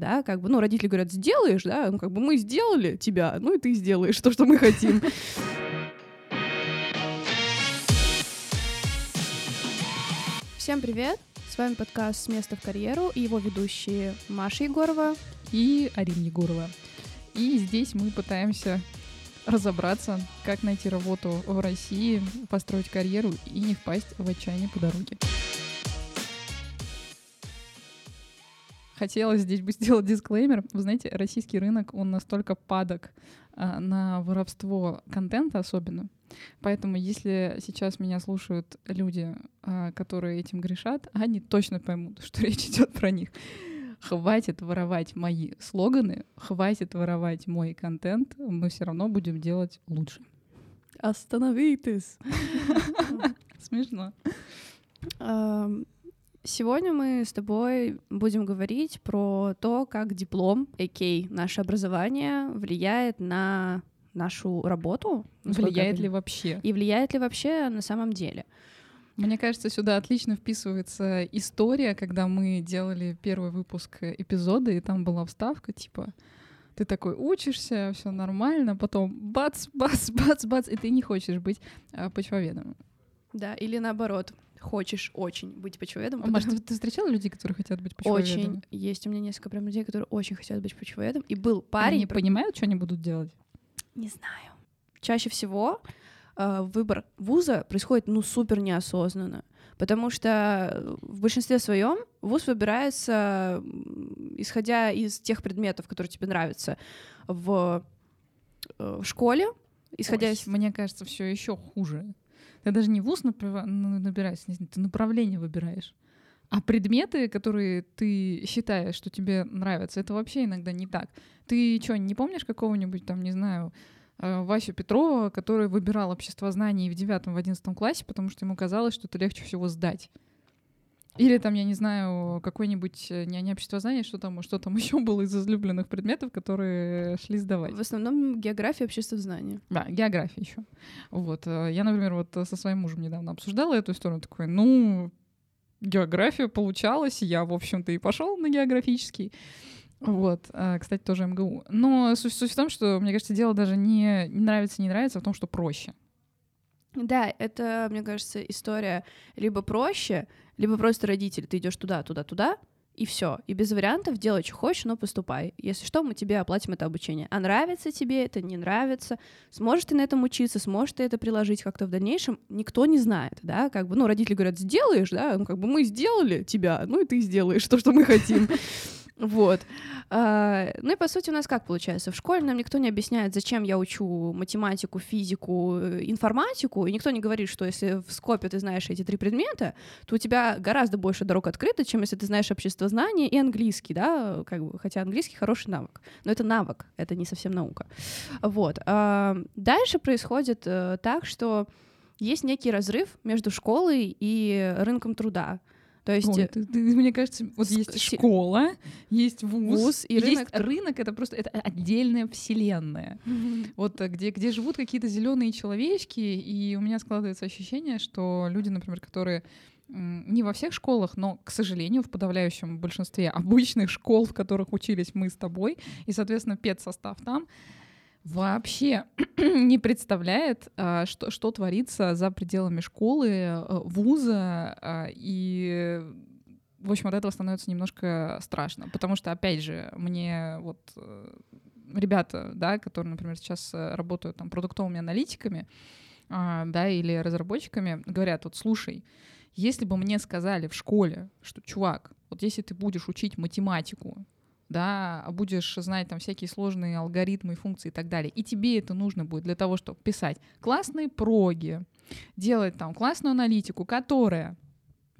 да, как бы, ну, родители говорят, сделаешь, да, ну, как бы мы сделали тебя, ну, и ты сделаешь то, что мы хотим. Всем привет! С вами подкаст «С места в карьеру» и его ведущие Маша Егорова и Арина Егорова. И здесь мы пытаемся разобраться, как найти работу в России, построить карьеру и не впасть в отчаяние по дороге. Хотелось здесь бы сделать дисклеймер. Вы знаете, российский рынок, он настолько падок а, на воровство контента особенно. Поэтому если сейчас меня слушают люди, а, которые этим грешат, они точно поймут, что речь идет про них. Хватит воровать мои слоганы, хватит воровать мой контент, мы все равно будем делать лучше. Остановитесь! Смешно. Сегодня мы с тобой будем говорить про то, как диплом, а.к.а. наше образование, влияет на нашу работу. Влияет ли вообще? И влияет ли вообще на самом деле. Мне кажется, сюда отлично вписывается история, когда мы делали первый выпуск эпизода, и там была вставка, типа, ты такой учишься, все нормально, потом бац, бац, бац, бац, и ты не хочешь быть а, почвоведом. Да, или наоборот, хочешь очень быть почвоведом. Потому... Маш, ты, ты встречала людей, которые хотят быть почвоведами? Очень. Есть у меня несколько прям людей, которые очень хотят быть почвоведом. И был парень... Они понимают, что они будут делать? Не знаю. Чаще всего э, выбор вуза происходит, ну, супер неосознанно. Потому что в большинстве своем вуз выбирается, исходя из тех предметов, которые тебе нравятся в, э, в школе, исходя Ой, из... Мне кажется, все еще хуже. Ты даже не вуз набираешь, ты направление выбираешь. А предметы, которые ты считаешь, что тебе нравятся, это вообще иногда не так. Ты что, не помнишь какого-нибудь там, не знаю, э, Васю Петрова, который выбирал общество знаний в девятом, в одиннадцатом классе, потому что ему казалось, что это легче всего сдать. Или там, я не знаю, какой-нибудь э, не, общество знаний, что там, что там еще было из излюбленных предметов, которые шли сдавать. В основном география, общество знаний. Да, география еще. Вот. Э, я, например, вот со своим мужем недавно обсуждала эту историю, такой, ну, география получалась, я, в общем-то, и пошел на географический. Вот, э, кстати, тоже МГУ. Но суть, суть в том, что, мне кажется, дело даже не, не нравится, не нравится, а в том, что проще. Да, это, мне кажется, история либо проще, либо просто родитель, ты идешь туда, туда, туда, и все. И без вариантов делай, что хочешь, но поступай. Если что, мы тебе оплатим это обучение. А нравится тебе это, не нравится, сможешь ты на этом учиться, сможешь ты это приложить как-то в дальнейшем, никто не знает, да, как бы, ну, родители говорят, сделаешь, да, ну, как бы мы сделали тебя, ну, и ты сделаешь то, что мы хотим. Вот. А, ну и по сути у нас как получается? В школе нам никто не объясняет, зачем я учу математику, физику, э, информатику, и никто не говорит, что если в скопе ты знаешь эти три предмета, то у тебя гораздо больше дорог открыто, чем если ты знаешь общество знания и английский, да, как бы, хотя английский хороший навык, но это навык, это не совсем наука. Вот. А, дальше происходит э, так, что есть некий разрыв между школой и рынком труда. То есть, Ой, ты, ты, мне кажется, вот с- есть школа, есть вуз, вуз и есть рынок. рынок, это просто это отдельная вселенная. Вот э, где, где живут какие-то зеленые человечки, и у меня складывается ощущение, что люди, например, которые не во всех школах, но, к сожалению, в подавляющем большинстве обычных школ, в которых учились мы с тобой, и, соответственно, педсостав там, вообще не представляет, а, что, что творится за пределами школы, э, вуза, а, и в общем, от этого становится немножко страшно, потому что, опять же, мне вот э, ребята, да, которые, например, сейчас э, работают там продуктовыми аналитиками, а, да, или разработчиками, говорят, вот слушай, если бы мне сказали в школе, что, чувак, вот если ты будешь учить математику, да, а будешь знать там всякие сложные алгоритмы, функции и так далее, и тебе это нужно будет для того, чтобы писать классные проги, делать там классную аналитику, которая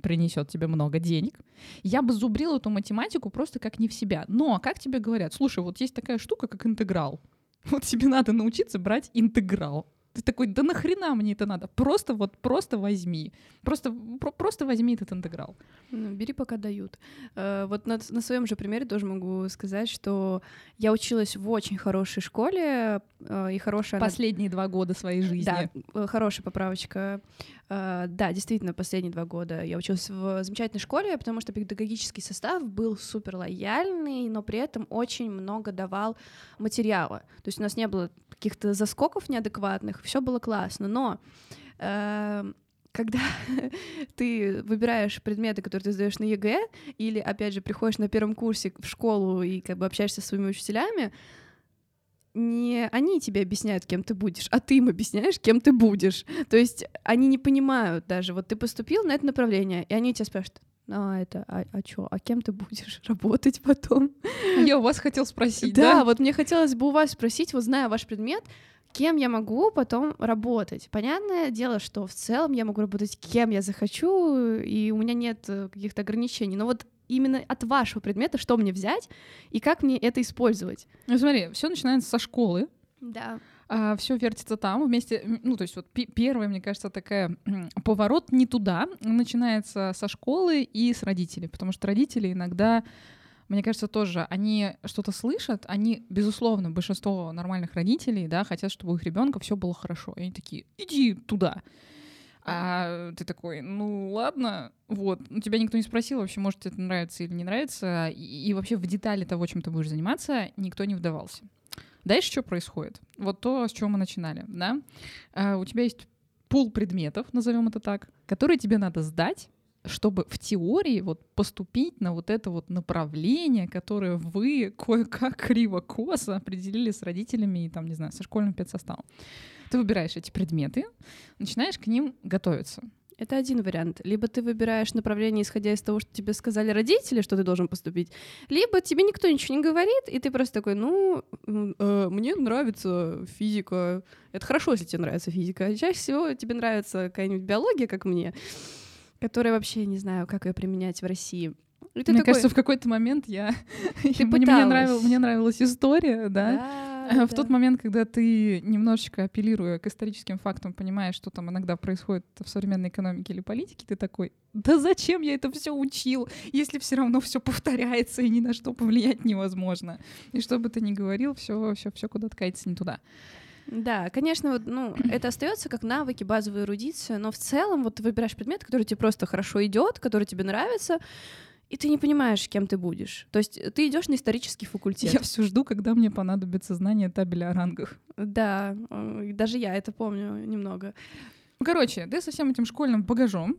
принесет тебе много денег. Я бы зубрила эту математику просто как не в себя. Но как тебе говорят, слушай, вот есть такая штука, как интеграл. Вот тебе надо научиться брать интеграл. Ты такой, да нахрена мне это надо? Просто вот, просто возьми. Просто, про- просто возьми этот интеграл. Ну, бери, пока дают. Э, Вот на, на своем же примере тоже могу сказать, что я училась в очень хорошей школе, э, и хорошая... она- Последние два года своей жизни. Да, э, хорошая поправочка. Э, Да, действительно, последние два года я училась в замечательной школе, потому что педагогический состав был супер лояльный, но при этом очень много давал материала. То есть у нас не было каких-то заскоков неадекватных, все было классно. Но э, когда ты выбираешь предметы, которые ты сдаешь на ЕГЭ, или, опять же, приходишь на первом курсе в школу и как бы общаешься со своими учителями, не они тебе объясняют, кем ты будешь, а ты им объясняешь, кем ты будешь. То есть они не понимают даже. Вот ты поступил на это направление, и они тебя спрашивают, а это, а, а чё, а кем ты будешь работать потом? Я у вас хотел спросить, да, да? вот мне хотелось бы у вас спросить, вот зная ваш предмет, кем я могу потом работать. Понятное дело, что в целом я могу работать кем я захочу, и у меня нет э, каких-то ограничений. Но вот именно от вашего предмета что мне взять и как мне это использовать? Ну, смотри, все начинается со школы, Да. Все вертится там вместе, ну, то есть вот первая, мне кажется, такая поворот не туда, начинается со школы и с родителей, потому что родители иногда, мне кажется, тоже, они что-то слышат, они, безусловно, большинство нормальных родителей, да, хотят, чтобы у их ребенка все было хорошо, и они такие, иди туда. А ты такой, ну ладно, вот, ну, тебя никто не спросил вообще, может тебе это нравится или не нравится, и, и вообще в детали того, чем ты будешь заниматься, никто не вдавался. Дальше что происходит? Вот то, с чего мы начинали, да? А, у тебя есть пул предметов, назовем это так, которые тебе надо сдать, чтобы в теории вот поступить на вот это вот направление, которое вы кое-как криво-косо определили с родителями и там, не знаю, со школьным педсоставом. Ты выбираешь эти предметы, начинаешь к ним готовиться. Это один вариант. Либо ты выбираешь направление, исходя из того, что тебе сказали родители, что ты должен поступить, либо тебе никто ничего не говорит, и ты просто такой, ну, э, мне нравится физика. Это хорошо, если тебе нравится физика. А чаще всего тебе нравится какая-нибудь биология, как мне, которая вообще не знаю, как ее применять в России. И ты Мне такой, кажется, в какой-то момент я... мне, мне, пыталась. нравил- мне нравилась история, да, да, В тот момент, когда ты немножечко апеллируя к историческим фактам, понимаешь, что там иногда происходит в современной экономике или политике, ты такой, да зачем я это все учил, если все равно все повторяется и ни на что повлиять невозможно. И что бы ты ни говорил, все, все, все куда-то катится не туда. Да, конечно, вот, ну, это остается как навыки, базовая эрудиция, но в целом вот ты выбираешь предмет, который тебе просто хорошо идет, который тебе нравится, и ты не понимаешь, кем ты будешь. То есть ты идешь на исторический факультет. Я все жду, когда мне понадобится знание табеля о рангах. Да, э, даже я это помню немного. Ну, Короче, ты со всем этим школьным багажом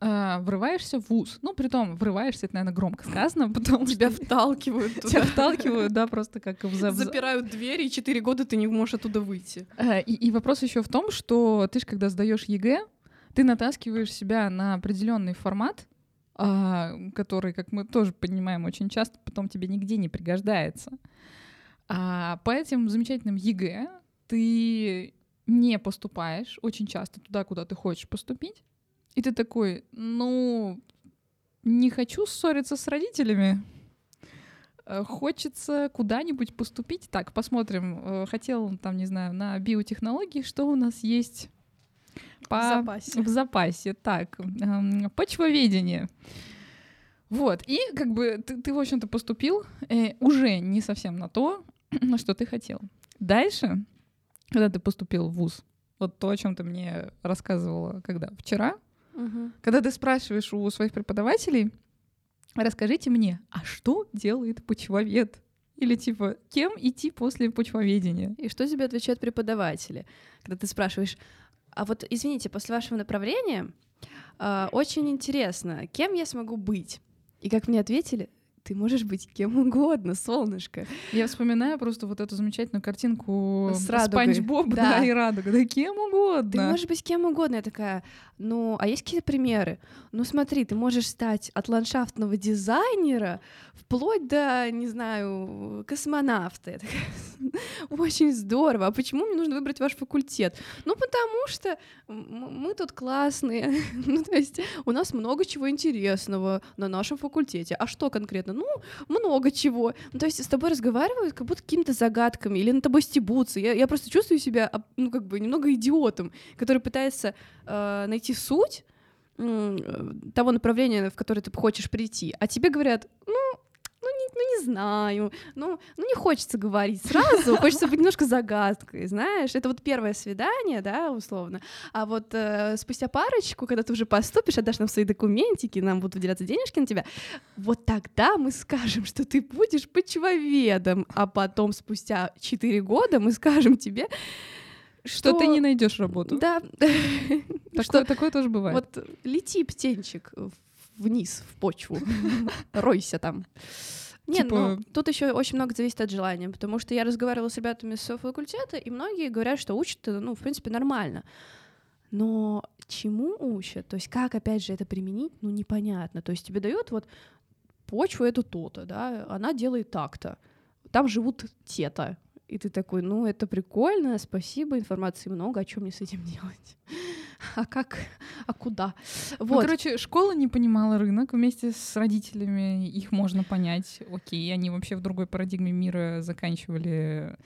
а, врываешься в ВУЗ. Ну, притом, врываешься, это, наверное, громко сказано, потому Тебя что вталкивают тебя туда. вталкивают, да, просто как в за- в за- Запирают двери, и четыре года ты не можешь оттуда выйти. А, И, и вопрос еще в том, что ты же, когда сдаешь ЕГЭ, ты натаскиваешь себя на определенный формат, который, как мы тоже понимаем, очень часто потом тебе нигде не пригождается. А по этим замечательным ЕГЭ ты не поступаешь очень часто туда, куда ты хочешь поступить, и ты такой, ну, не хочу ссориться с родителями, Э, Хочется куда-нибудь поступить. Так, посмотрим. Э, Хотел, там, не знаю, на биотехнологии, что у нас есть по... В запасе. В запасе. Так, эм, почвоведение. Вот, и как бы ты, ты в общем-то, поступил э, уже не совсем на то, на что ты хотел. Дальше, когда ты поступил в ВУЗ, вот то, о чем ты мне рассказывала, когда вчера, Мгм. когда ты спрашиваешь у своих преподавателей, расскажите мне, а что делает почвовед? Или типа, кем идти после почвоведения? И что тебе отвечают преподаватели, когда ты спрашиваешь, а вот, извините, после вашего направления а, очень интересно, кем я смогу быть? И как мне ответили, ты можешь быть кем угодно, солнышко. Я вспоминаю просто вот эту замечательную картинку С. Спанч Боб, Да. да. и радуга, да кем угодно. Ты можешь быть кем угодно. Я такая, ну, а есть какие-то примеры? Ну, смотри, ты можешь стать от ландшафтного дизайнера вплоть до, не знаю, космонавта. Такая, очень здорово. А почему мне нужно выбрать ваш факультет? Ну, потому что мы тут классные. ну, то есть у нас много чего интересного на нашем факультете. А что конкретно? Ну, много чего. Ну, то есть с тобой разговаривают как будто какими-то загадками или на тобой стебутся. Я, я просто чувствую себя, ну, как бы немного идиотом, который пытается э, найти суть того направления, в которое ты хочешь прийти, а тебе говорят, ну, ну не, ну не знаю, ну, ну не хочется говорить сразу, хочется быть немножко загадкой, знаешь, это вот первое свидание, да, условно, а вот э, спустя парочку, когда ты уже поступишь, отдашь нам свои документики, нам будут выделяться денежки на тебя, вот тогда мы скажем, что ты будешь почвоведом, а потом спустя 4 года мы скажем тебе, что, что ты не найдешь работу. Да. Такое, что, такое тоже бывает. Вот лети, птенчик, вниз, в почву. Ройся там. Нет, типа... ну, тут еще очень много зависит от желания, потому что я разговаривала с ребятами с факультета, и многие говорят, что учат, ну, в принципе, нормально. Но чему учат? То есть как, опять же, это применить, ну, непонятно. То есть тебе дают вот почву эту то-то, да, она делает так-то. Там живут те-то, и ты такой, ну, это прикольно, спасибо, информации много, а что мне с этим делать? а как, а куда? Ну, вот. Ну, короче, школа не понимала рынок, вместе с родителями их можно понять. Окей, они вообще в другой парадигме мира заканчивали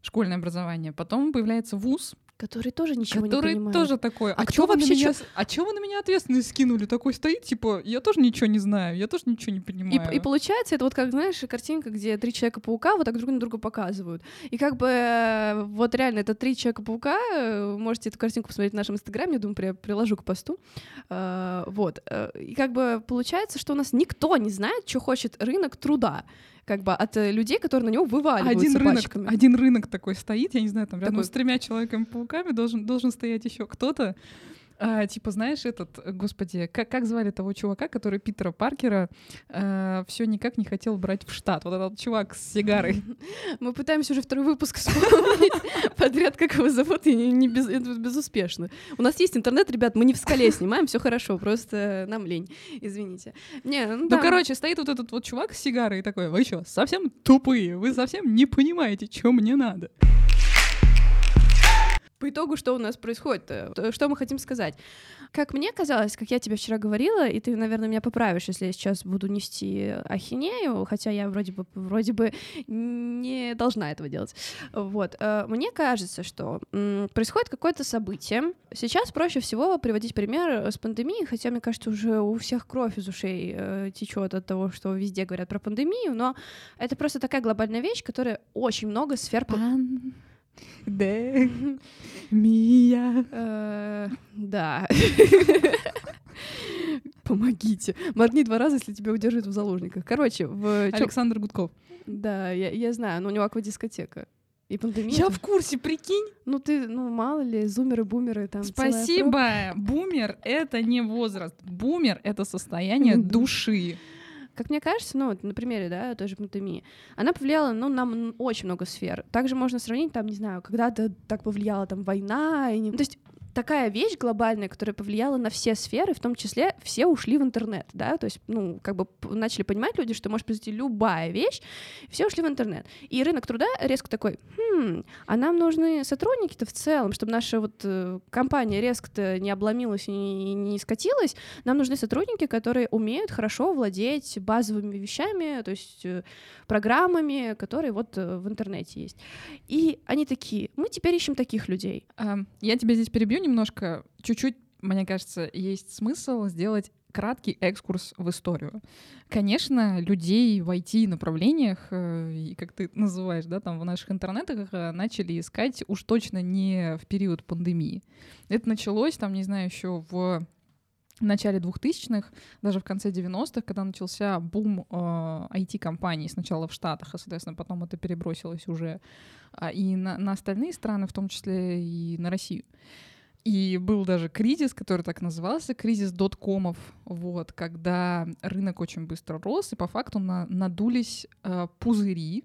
школьное образование. Потом появляется вуз, Который тоже ничего который не понимает. тоже такой. А, а кто вообще? Меня... Чё... А чего вы на меня ответственность скинули? Такой стоит, типа, я тоже ничего не знаю, я тоже ничего не понимаю. И, и получается, это вот как, знаешь, картинка, где три человека-паука вот так друг на друга показывают. И как бы э, вот реально это три человека-паука, э, можете эту картинку посмотреть в нашем инстаграме, я думаю, при, приложу к посту. Uh, вот. И как бы получается, что у нас никто не знает, что хочет рынок труда как бы от э, людей, которые на него вываливаются один рынок, пачками. Один рынок такой стоит, я не знаю, там рядом такой... с тремя человеками-пауками должен, должен стоять еще кто-то, а, типа, знаешь, этот, господи, как, как звали того чувака, который Питера Паркера а, все никак не хотел брать в штат? Вот этот чувак с сигарой. Мы пытаемся уже второй выпуск вспомнить подряд, как его зовут, и не, не без, безуспешно. У нас есть интернет, ребят, мы не в скале снимаем, все хорошо, просто нам лень, извините. Не, ну, ну да. короче, стоит вот этот вот чувак с сигарой и такой, вы что, совсем тупые, вы совсем не понимаете, что мне надо. По итогу, что у нас происходит? Э, что мы хотим сказать? Как мне казалось, как я тебе вчера говорила, и ты, наверное, меня поправишь, если я сейчас буду нести ахинею, хотя я вроде бы, вроде бы не должна этого делать. Вот. Э, мне кажется, что происходит какое-то событие. Сейчас проще всего приводить пример с пандемией, хотя, мне кажется, уже у всех кровь из ушей э, течет от того, что везде говорят про пандемию, но это просто такая глобальная вещь, которая очень много сфер... Пан... Де Мия. Э, да. Помогите. Моргни два раза, если тебя удерживают в заложниках. Короче, в... Александр Гудков. Да, я, я знаю, но у него аквадискотека. И пандемия. Я в курсе, прикинь. Ну ты, ну мало ли, зумеры, бумеры там. Спасибо. Бумер — это не возраст. Бумер — это состояние души. Как мне кажется, ну, вот на примере, да, той же пандемии, она повлияла, ну, на очень много сфер. Также можно сравнить, там, не знаю, когда-то так повлияла там война, и не... то есть такая вещь глобальная, которая повлияла на все сферы, в том числе все ушли в интернет, да, то есть, ну, как бы начали понимать люди, что может произойти любая вещь, все ушли в интернет. И рынок труда резко такой, хм, а нам нужны сотрудники-то в целом, чтобы наша вот э, компания резко-то не обломилась и не, не скатилась, нам нужны сотрудники, которые умеют хорошо владеть базовыми вещами, то есть э, программами, которые вот э, в интернете есть. И они такие, мы теперь ищем таких людей. Я тебя здесь перебью немножко, чуть-чуть, мне кажется, есть смысл сделать краткий экскурс в историю. Конечно, людей в IT-направлениях, э, и как ты называешь, да, там в наших интернетах э, начали искать уж точно не в период пандемии. Это началось, там, не знаю, еще в начале 2000-х, даже в конце 90-х, когда начался бум э, IT-компаний сначала в Штатах, а, соответственно, потом это перебросилось уже э, и на, на остальные страны, в том числе и на Россию. И был даже кризис, который так назывался, кризис доткомов, вот, когда рынок очень быстро рос, и по факту на, надулись э, пузыри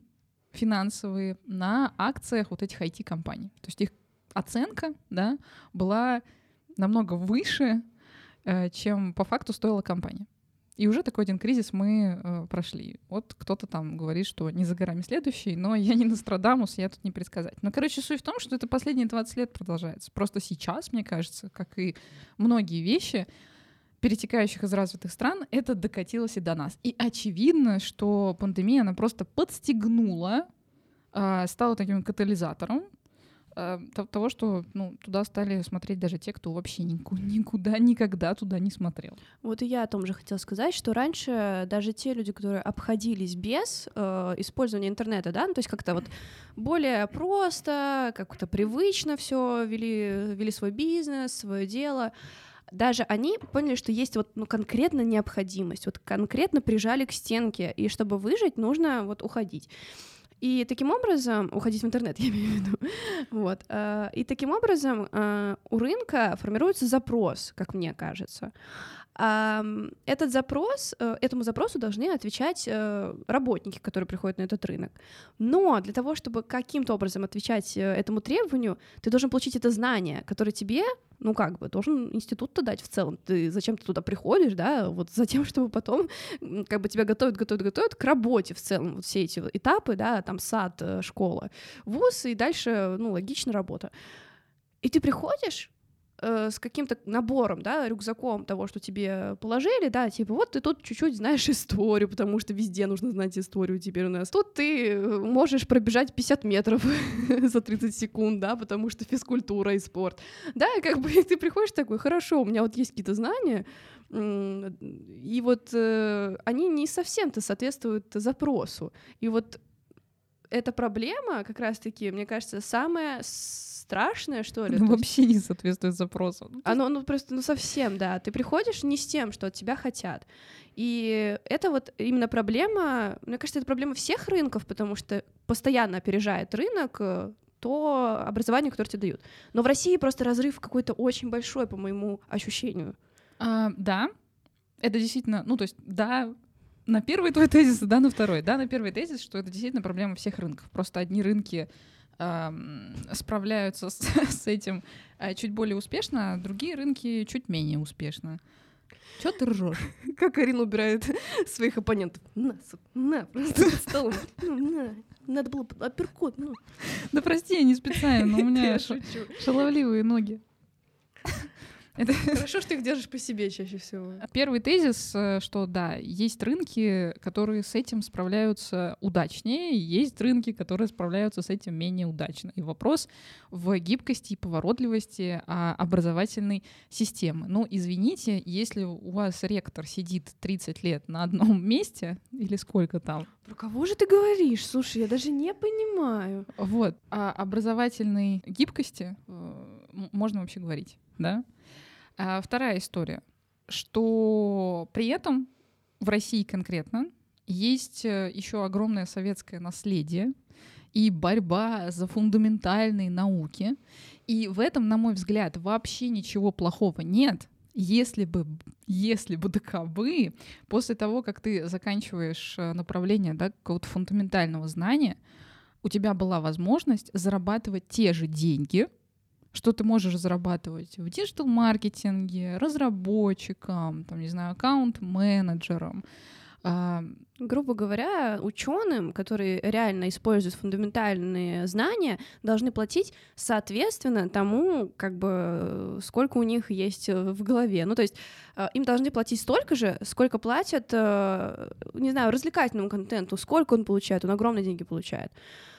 финансовые на акциях вот этих IT-компаний. То есть их оценка да, была намного выше, э, чем по факту стоила компания. И уже такой один кризис мы э, прошли. Вот кто-то там говорит, что не за горами следующий, но я не Нострадамус, я тут не предсказать. Но, короче, суть в том, что это последние 20 лет продолжается. Просто сейчас, мне кажется, как и многие вещи, перетекающих из развитых стран, это докатилось и до нас. И очевидно, что пандемия, она просто подстегнула, э, стала таким катализатором того, что ну, туда стали смотреть даже те, кто вообще никуда, никогда туда не смотрел. Вот и я о том же хотела сказать, что раньше даже те люди, которые обходились без э, использования интернета, да, ну, то есть как-то вот более просто, как-то привычно все вели, вели свой бизнес, свое дело, даже они поняли, что есть вот ну, конкретно необходимость, вот конкретно прижали к стенке, и чтобы выжить, нужно вот уходить. И таким образом, уходить в интернет, я имею в виду, вот, э, и таким образом э, у рынка формируется запрос, как мне кажется. Этот запрос, э, этому запросу должны отвечать работники, которые приходят на этот рынок. Но для того, чтобы каким-то образом отвечать этому требованию, ты должен получить это знание, которое тебе ну как бы, должен институт-то дать в целом. Ты зачем ты туда приходишь, да, вот за тем, чтобы потом как бы тебя готовят, готовят, готовят к работе в целом, вот все эти этапы, да, там сад, э, школа, вуз, и дальше, ну, логично работа. И ты приходишь, э, с каким-то набором, да, рюкзаком того, что тебе положили, да, типа вот ты тут чуть-чуть знаешь историю, потому что везде нужно знать историю теперь у нас. Тут ты э, можешь пробежать 50 метров за 30 секунд, да, потому что физкультура и спорт. Да, и как бы ты приходишь такой, хорошо, у меня вот есть какие-то знания, и вот э, они не совсем-то соответствуют запросу. И вот эта проблема как раз-таки, мне кажется, самая страшное, что ли. Ну, вообще не соответствует запросу. Ну, Оно, ну, просто, ну, совсем, да. Ты приходишь не с тем, что от тебя хотят. И это вот именно проблема, мне кажется, это проблема всех рынков, потому что постоянно опережает рынок э, то образование, которое тебе дают. Но в России просто разрыв какой-то очень большой, по моему ощущению. А, да, это действительно, ну, то есть, да, на первый твой тезис, да, на второй. Да, на первый тезис, что это действительно проблема всех рынков. Просто одни рынки справляются с, с этим э, чуть более успешно, а другие рынки чуть менее успешно. Чё ты ржешь? Как Арина убирает своих оппонентов. На, на, просто столом. Ну, на. Надо было апперкот, ну. Да прости, я не специально, но у меня шаловливые ноги. Это... Хорошо, что ты их держишь по себе чаще всего. Первый тезис, э, что да, есть рынки, которые с этим справляются удачнее, есть рынки, которые справляются с этим менее удачно. И вопрос в гибкости и поворотливости а, образовательной системы. Ну, извините, если у вас ректор сидит 30 лет на одном месте, или сколько там? Про кого же ты говоришь? Слушай, я даже не понимаю. Вот, о образовательной гибкости э, можно вообще говорить, да? А вторая история, что при этом в России конкретно есть э, еще огромное советское наследие и борьба за фундаментальные науки. И в этом, на мой взгляд, вообще ничего плохого нет, если бы, если бы ДКБ, после того, как ты заканчиваешь э, направление да, какого-то фундаментального знания, у тебя была возможность зарабатывать те же деньги, что ты можешь зарабатывать в диджитал-маркетинге, разработчикам, там, не знаю, аккаунт-менеджерам. А, грубо говоря, ученым, которые реально используют фундаментальные знания, должны платить соответственно тому, как бы, сколько у них есть в голове. Ну, то есть э, им должны платить столько же, сколько платят, э, не знаю, развлекательному контенту, сколько он получает, он огромные деньги получает.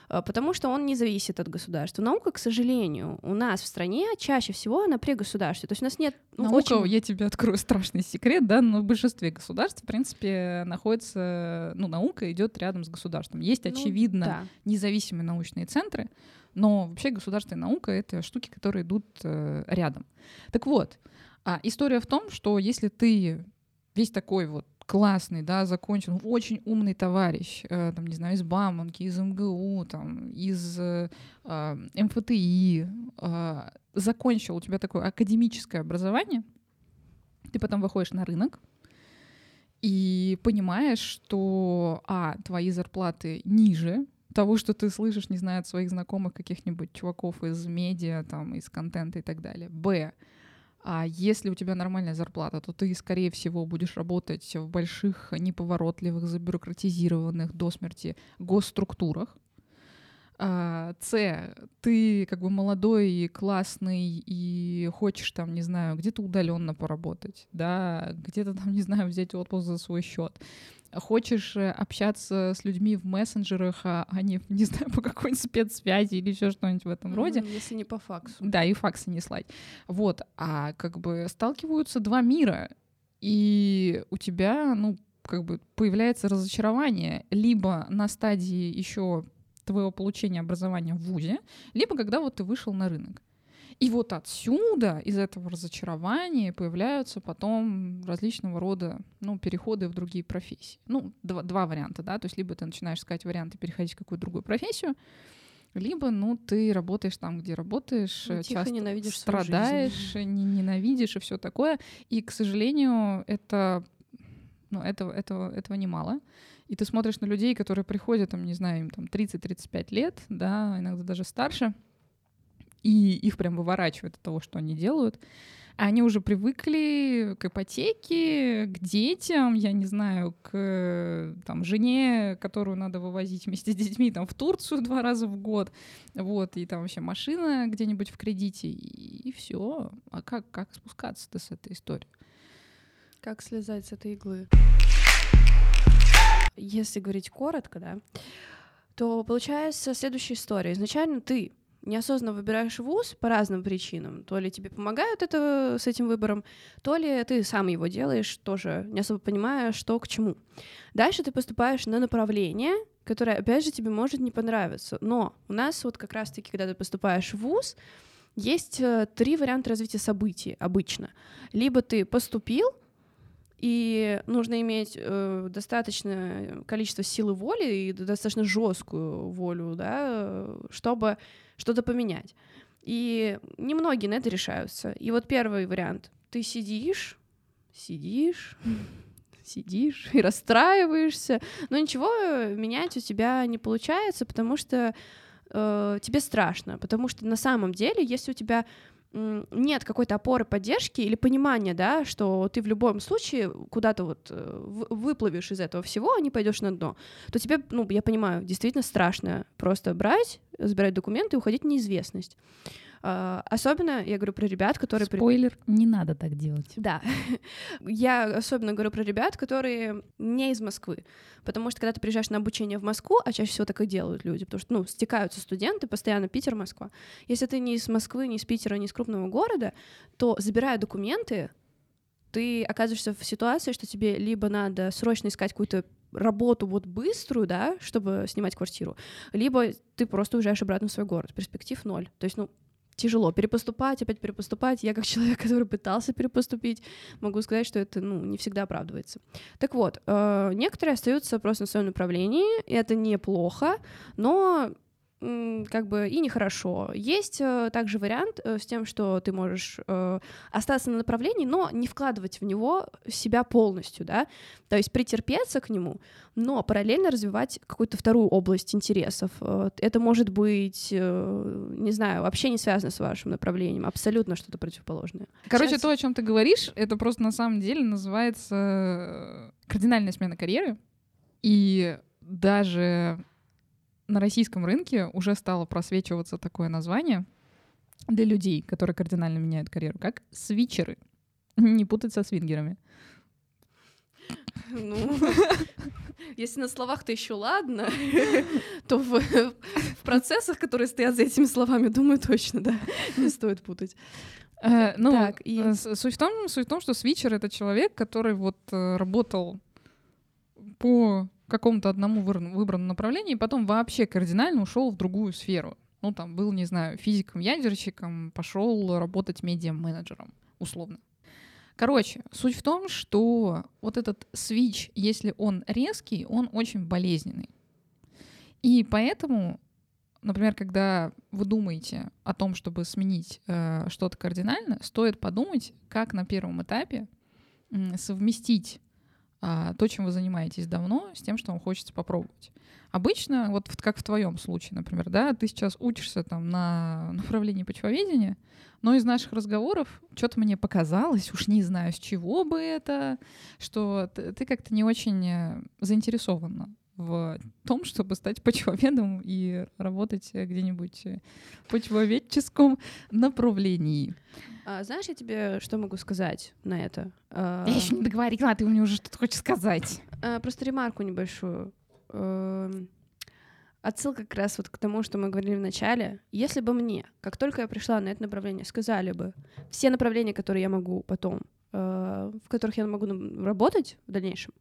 Э, потому что он не зависит от государства. Наука, к сожалению, у нас в стране чаще всего она при государстве. То есть у нас нет... Ну, Наука, очень... я тебе открою страшный секрет, да, но в большинстве государств, в принципе, находится... Ну, наука идет рядом с государством. Есть, ну, очевидно, да. независимые научные центры, но вообще государство и наука — это штуки, которые идут э, рядом. Так вот, а история в том, что если ты весь такой вот классный, да, закончил, очень умный товарищ, э, там, не знаю, из Бауманки, из МГУ, там, из э, э МФТИ, э, закончил у тебя такое академическое образование, ты потом выходишь на рынок, и понимаешь, что, а, твои зарплаты ниже того, что ты слышишь, не знаю, от своих знакомых каких-нибудь чуваков из медиа, там, из контента и так далее. Б, А если у тебя нормальная зарплата, то ты, скорее всего, будешь работать в больших, неповоротливых, забюрократизированных до смерти госструктурах. А, С, ты как бы молодой, классный и хочешь там, не знаю, где-то удаленно поработать, да, где-то там, не знаю, взять отпуск за свой счет хочешь э, общаться с людьми в мессенджерах, а, а не, не знаю, по какой-нибудь спецсвязи или еще что-нибудь в этом mm-hmm, роде. Если не по факсу. Да, и факсы не слать. Вот, а как бы сталкиваются два мира, и у тебя, ну, как бы появляется разочарование либо на стадии еще твоего получения образования в ВУЗе, либо когда вот ты вышел на рынок. И вот отсюда, из этого разочарования, появляются потом различного рода ну, переходы в другие профессии. Ну, два, два варианта, да, то есть либо ты начинаешь искать варианты переходить в какую-то другую профессию, либо, ну, ты работаешь там, где работаешь, ну, часто ненавидишь страдаешь, не, ненавидишь и все такое. И, к сожалению, это, ну, этого, этого, этого немало. И ты смотришь на людей, которые приходят, там, не знаю, им там 30-35 лет, да, иногда даже старше — и их прям выворачивает от того, что они делают. Они уже привыкли к ипотеке, к детям, я не знаю, к там, жене, которую надо вывозить вместе с детьми там, в Турцию два раза в год. Вот, и там вообще машина где-нибудь в кредите, и, и все. А как, как спускаться-то с этой историей? Как слезать с этой иглы? Если говорить коротко, да, то получается следующая история. Изначально ты неосознанно выбираешь вуз по разным причинам. То ли тебе помогают это, с этим выбором, то ли ты сам его делаешь, тоже не особо понимая, что к чему. Дальше ты поступаешь на направление, которое, опять же, тебе может не понравиться. Но у нас вот как раз-таки, когда ты поступаешь в вуз, есть э, три варианта развития событий обычно. Либо ты поступил, и нужно иметь э, достаточное количество силы воли и достаточно жесткую волю, да, чтобы что-то поменять. И немногие на это решаются. И вот первый вариант. Ты сидишь, сидишь, сидишь и расстраиваешься, но ничего менять у тебя не получается, потому что э, тебе страшно, потому что на самом деле, если у тебя нет какой-то опоры поддержки или понимания, да, что ты в любом случае куда-то вот э, выплывешь из этого всего, а не пойдешь на дно, то тебе, ну, я понимаю, действительно страшно просто брать, забирать документы и уходить в неизвестность. Uh, особенно я говорю про ребят, которые... Спойлер, не надо так делать. Да. я особенно говорю про ребят, которые не из Москвы. Потому что когда ты приезжаешь на обучение в Москву, а чаще всего так и делают люди, потому что, ну, стекаются студенты, постоянно Питер, Москва. Если ты не из Москвы, не из Питера, не из крупного города, то, забирая документы, ты оказываешься в ситуации, что тебе либо надо срочно искать какую-то работу вот быструю, да, чтобы снимать квартиру, либо ты просто уезжаешь обратно в свой город, перспектив ноль. То есть, ну, тяжело перепоступать, опять перепоступать. Я как человек, который пытался перепоступить, могу сказать, что это ну, не всегда оправдывается. Так вот, э, некоторые остаются просто на своем направлении, и это неплохо, но как бы и нехорошо. Есть э, также вариант э, с тем, что ты можешь э, остаться на направлении, но не вкладывать в него себя полностью, да, то есть претерпеться к нему, но параллельно развивать какую-то вторую область интересов. Э, это может быть, э, не знаю, вообще не связано с вашим направлением, абсолютно что-то противоположное. Короче, Сейчас... то, о чем ты говоришь, это просто на самом деле называется э, кардинальная смена карьеры, и даже на российском рынке уже стало просвечиваться такое название для людей, которые кардинально меняют карьеру, как свичеры. Не путать со свингерами. Ну, если на словах-то еще ладно, то в, в процессах, которые стоят за этими словами, думаю, точно, да, не стоит путать. Э, ну, так, и... Э, суть, в том, суть в том, что свичер — это человек, который вот э, работал по какому-то одному выбранному направлении, и потом вообще кардинально ушел в другую сферу. Ну, там был, не знаю, физиком-ядерщиком, пошел работать медиа-менеджером, условно. Короче, суть в том, что вот этот свич, если он резкий, он очень болезненный. И поэтому, например, когда вы думаете о том, чтобы сменить э, что-то кардинально, стоит подумать, как на первом этапе э, совместить а, то, чем вы занимаетесь давно, с тем, что вам хочется попробовать. Обычно, вот как в твоем случае, например, да, ты сейчас учишься там на направлении почвоведения, Но из наших разговоров что-то мне показалось, уж не знаю, с чего бы это, что ты, как-то не очень э, заинтересована в том, чтобы стать почвоведом и работать где-нибудь в почвоведческом направлении. А, знаешь, я тебе что могу сказать на это? Я еще не договорила, а ты мне уже что-то хочешь сказать. А, просто ремарку небольшую. Отсылка как раз вот к тому, что мы говорили в начале. Если бы мне, как только я пришла на это направление, сказали бы все направления, которые я могу потом, э, в которых я могу работать в дальнейшем,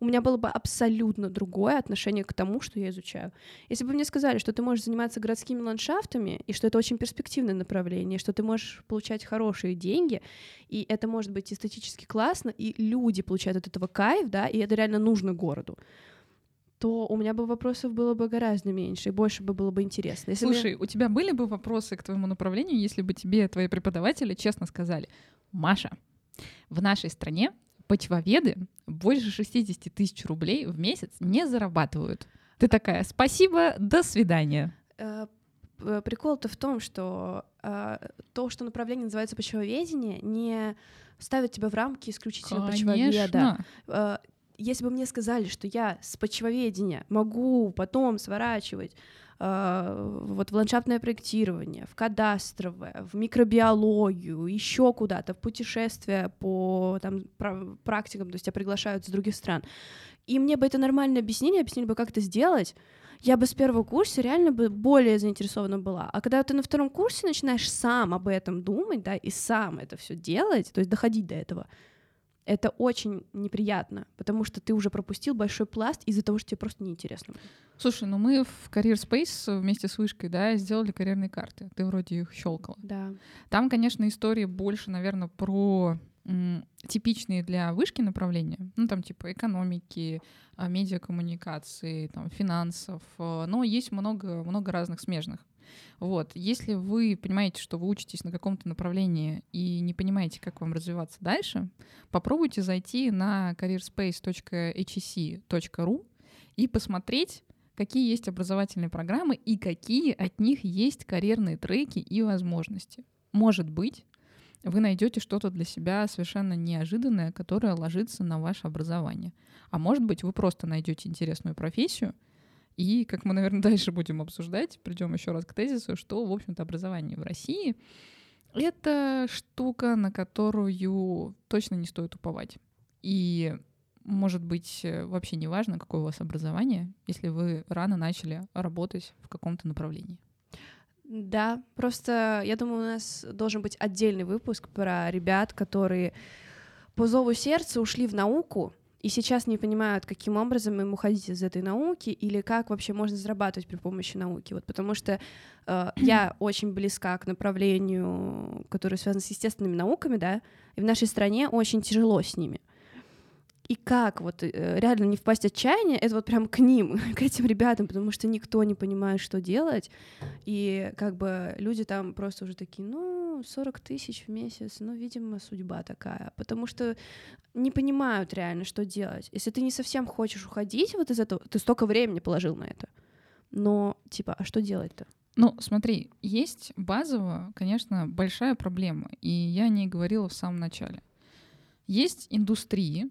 у меня было бы абсолютно другое отношение к тому, что я изучаю. Если бы мне сказали, что ты можешь заниматься городскими ландшафтами, и что это очень перспективное направление, что ты можешь получать хорошие деньги, и это может быть эстетически классно, и люди получают от этого кайф, да, и это реально нужно городу, то у меня бы вопросов было бы гораздо меньше, и больше бы было бы интересно. Если Слушай, мне... у тебя были бы вопросы к твоему направлению, если бы тебе твои преподаватели честно сказали, Маша, в нашей стране почвоведы больше 60 тысяч рублей в месяц не зарабатывают. Ты такая, спасибо, до свидания. Э, прикол-то в том, что э, то, что направление называется почвоведение, не ставит тебя в рамки исключительно Конечно. почвоведа. Э, если бы мне сказали, что я с почвоведения могу потом сворачивать вот в ландшафтное проектирование, в кадастровое, в микробиологию, еще куда-то, в путешествия по там, практикам, то есть тебя приглашают с других стран, и мне бы это нормально объяснили, объяснили бы, как это сделать, я бы с первого курса реально бы более заинтересована была. А когда ты на втором курсе начинаешь сам об этом думать, да, и сам это все делать, то есть доходить до этого, это очень неприятно, потому что ты уже пропустил большой пласт из-за того, что тебе просто неинтересно. Слушай, ну мы в Career Space вместе с вышкой, да, сделали карьерные карты. Ты вроде их щелкала. Да. Там, конечно, истории больше, наверное, про м, типичные для вышки направления. Ну, там типа экономики, а, медиакоммуникации, там, финансов. А, но есть много, много разных смежных. Вот. Если вы понимаете, что вы учитесь на каком-то направлении и не понимаете, как вам развиваться дальше, попробуйте зайти на careerspace.hec.ru и посмотреть, какие есть образовательные программы и какие от них есть карьерные треки и возможности. Может быть, вы найдете что-то для себя совершенно неожиданное, которое ложится на ваше образование. А может быть, вы просто найдете интересную профессию — и, как мы, наверное, дальше будем обсуждать, придем еще раз к тезису, что, в общем-то, образование в России — это штука, на которую точно не стоит уповать. И, может быть, вообще не важно, какое у вас образование, если вы рано начали работать в каком-то направлении. Да, просто я думаю, у нас должен быть отдельный выпуск про ребят, которые по зову сердца ушли в науку, и сейчас не понимают, каким образом им уходить из этой науки или как вообще можно зарабатывать при помощи науки. Вот потому что э, я очень близка к направлению, которое связано с естественными науками, да, и в нашей стране очень тяжело с ними и как вот э, реально не впасть в отчаяние, это вот прям к ним, к этим ребятам, потому что никто не понимает, что делать, и как бы люди там просто уже такие, ну, 40 тысяч в месяц, ну, видимо, судьба такая, потому что не понимают реально, что делать. Если ты не совсем хочешь уходить вот из этого, ты столько времени положил на это, но, типа, а что делать-то? Ну, смотри, есть базово, конечно, большая проблема, и я о ней говорила в самом начале. Есть индустрии,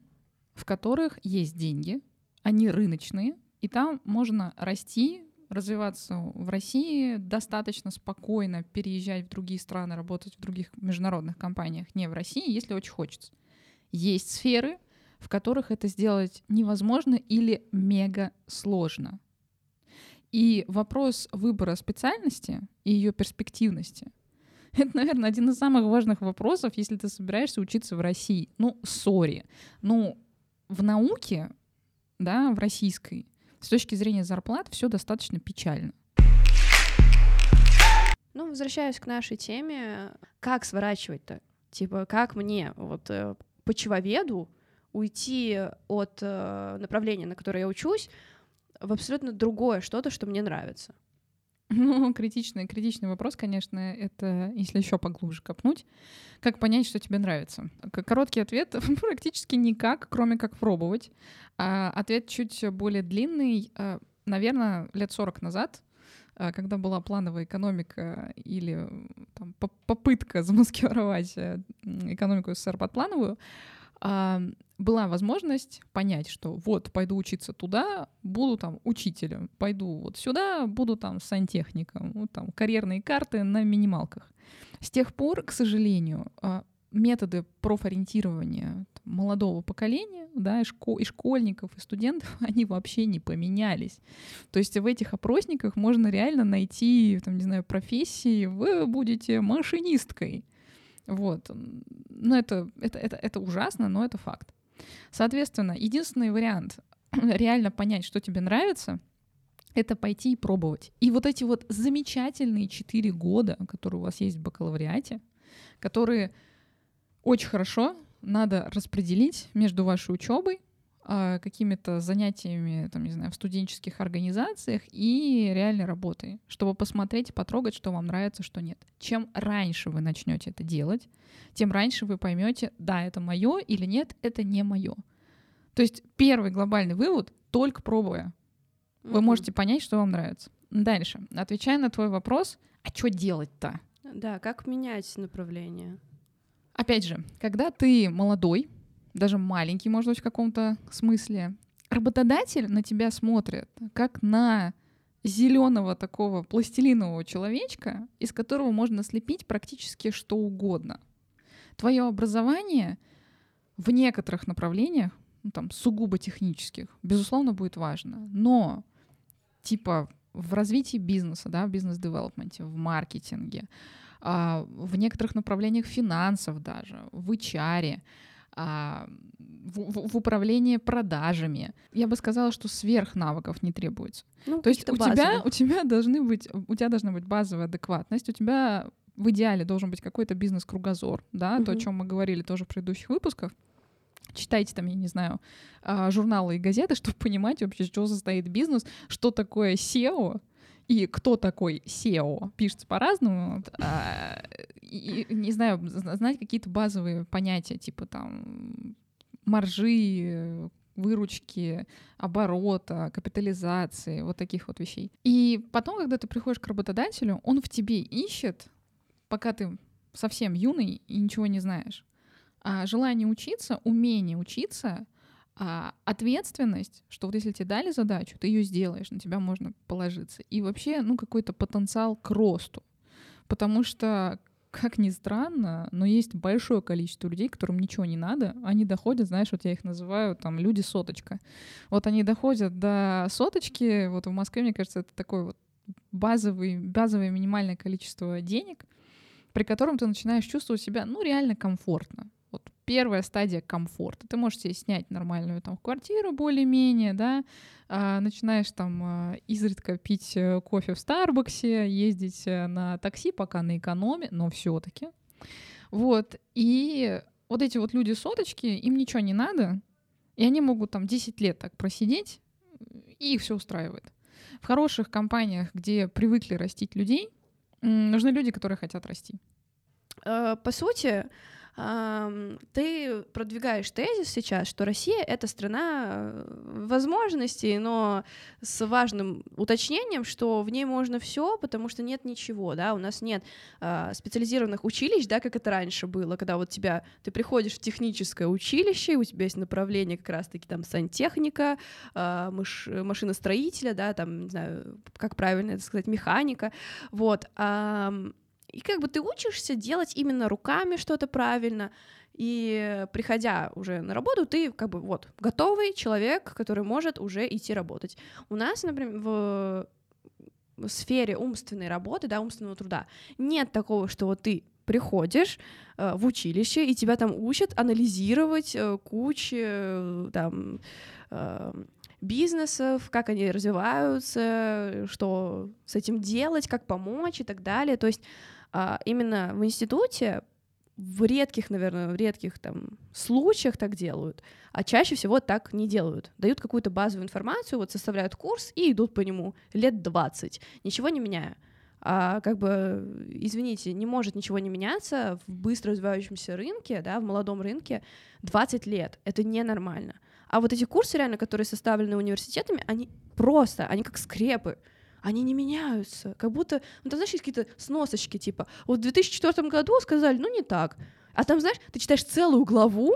в которых есть деньги, они рыночные, и там можно расти, развиваться в России достаточно спокойно, переезжать в другие страны, работать в других международных компаниях, не в России, если очень хочется. Есть сферы, в которых это сделать невозможно или мега сложно. И вопрос выбора специальности и ее перспективности — это, наверное, один из самых важных вопросов, если ты собираешься учиться в России. Ну, сори. Ну, в науке, да, в российской, с точки зрения зарплат, все достаточно печально. Ну, возвращаясь к нашей теме, как сворачивать-то? Типа, как мне, вот, э, почвоведу, уйти от э, направления, на которое я учусь, в абсолютно другое что-то, что мне нравится? Ну, критичный, критичный вопрос, конечно, это, если еще поглубже копнуть, как понять, что тебе нравится? Короткий ответ — практически никак, кроме как пробовать. А ответ чуть более длинный. А, Наверное, лет 40 назад а, когда была плановая экономика или там, попытка замаскировать э, экономику СССР под плановую, была возможность понять, что вот пойду учиться туда, буду там учителем, пойду вот сюда, буду там сантехником, вот там карьерные карты на минималках. С тех пор, к сожалению, а, методы профориентирования молодого поколения, да, и, школ, и школьников, и студентов, они вообще не поменялись. То есть в этих опросниках можно реально найти, там, не знаю, профессии, вы будете машинисткой. Вот. Но это, это, это, это ужасно, но это факт. Соответственно, единственный вариант реально понять, что тебе нравится, это пойти и пробовать. И вот эти вот замечательные четыре года, которые у вас есть в бакалавриате, которые очень хорошо надо распределить между вашей учебой, какими-то занятиями, там, не знаю, в студенческих организациях и реальной работой, чтобы посмотреть и потрогать, что вам нравится, что нет. Чем раньше вы начнете это делать, тем раньше вы поймете, да, это мое или нет, это не мое. То есть первый глобальный вывод только пробуя, вы можете понять, что вам нравится. Дальше, отвечая на твой вопрос, а что делать-то? Да, как менять направление? Опять же, когда ты молодой, даже маленький, может быть, в каком-то смысле, работодатель на тебя смотрит как на зеленого такого пластилинового человечка, из которого можно слепить практически что угодно. Твое образование в некоторых направлениях, ну, там, сугубо технических, безусловно, будет важно. Но, типа, в развитии бизнеса, да, в бизнес-девелопменте, в маркетинге, а, в некоторых направлениях финансов даже, в HR, а, в, в управлении продажами. Я бы сказала, что сверх навыков не требуется. Ну, То есть у тебя, у тебя должны быть, у тебя должна быть базовая адекватность, у тебя в идеале должен быть какой-то бизнес-кругозор, да, угу. то, о чем мы говорили тоже в предыдущих выпусках. Читайте там, я не знаю, а, журналы и газеты, чтобы понимать вообще, чего состоит бизнес, что такое SEO, и кто такой SEO, пишется по-разному. А, не знаю, знать какие-то базовые понятия, типа там маржи, выручки, оборота, капитализации, вот таких вот вещей. И потом, когда ты приходишь к работодателю, он в тебе ищет, пока ты совсем юный и ничего не знаешь, а желание учиться, умение учиться а, ответственность, что вот если тебе дали задачу, ты ее сделаешь, на тебя можно положиться. И вообще, ну, какой-то потенциал к росту. Потому что, как ни странно, но есть большое количество людей, которым ничего не надо. Они доходят, знаешь, вот я их называю там люди-соточка. Вот они доходят до соточки, вот в Москве, мне кажется, это такой вот базовый, базовое минимальное количество денег, при котором ты начинаешь чувствовать себя, ну, реально комфортно первая стадия комфорта. Ты можешь себе снять нормальную там квартиру более-менее, да, а, начинаешь там а, изредка пить э, кофе в Старбаксе, ездить э, на такси, пока на экономе, но все таки Вот, и вот эти вот люди-соточки, им ничего не надо, и они могут там 10 лет так просидеть, и их все устраивает. В хороших компаниях, где привыкли растить людей, нужны люди, которые хотят расти. Э, по сути, ты продвигаешь тезис сейчас, что Россия — это страна э, возможностей, но с важным уточнением, что в ней можно все, потому что нет ничего, да, у нас нет э, специализированных училищ, да, как это раньше было, когда вот тебя, ты приходишь в техническое училище, у тебя есть направление как раз-таки там сантехника, э, маш, машиностроителя, да, там, не знаю, как правильно это сказать, механика, вот, и как бы ты учишься делать именно руками что-то правильно, и приходя уже на работу, ты как бы вот готовый человек, который может уже идти работать. У нас, например, в сфере умственной работы, да, умственного труда, нет такого, что вот ты приходишь э, в училище, и тебя там учат анализировать э, кучу э, там э, бизнесов, как они развиваются, что с этим делать, как помочь и так далее. То есть а, именно в институте в редких, наверное, в редких там случаях так делают, а чаще всего так не делают. Дают какую-то базовую информацию, вот составляют курс и идут по нему лет 20, ничего не меняя. А как бы, извините, не может ничего не меняться в быстро развивающемся рынке, да, в молодом рынке 20 лет. Это ненормально. А вот эти курсы, реально, которые составлены университетами, они просто, они как скрепы они не меняются. Как будто, ну, ты знаешь, есть какие-то сносочки, типа, вот в 2004 году сказали, ну, не так. А там, знаешь, ты читаешь целую главу,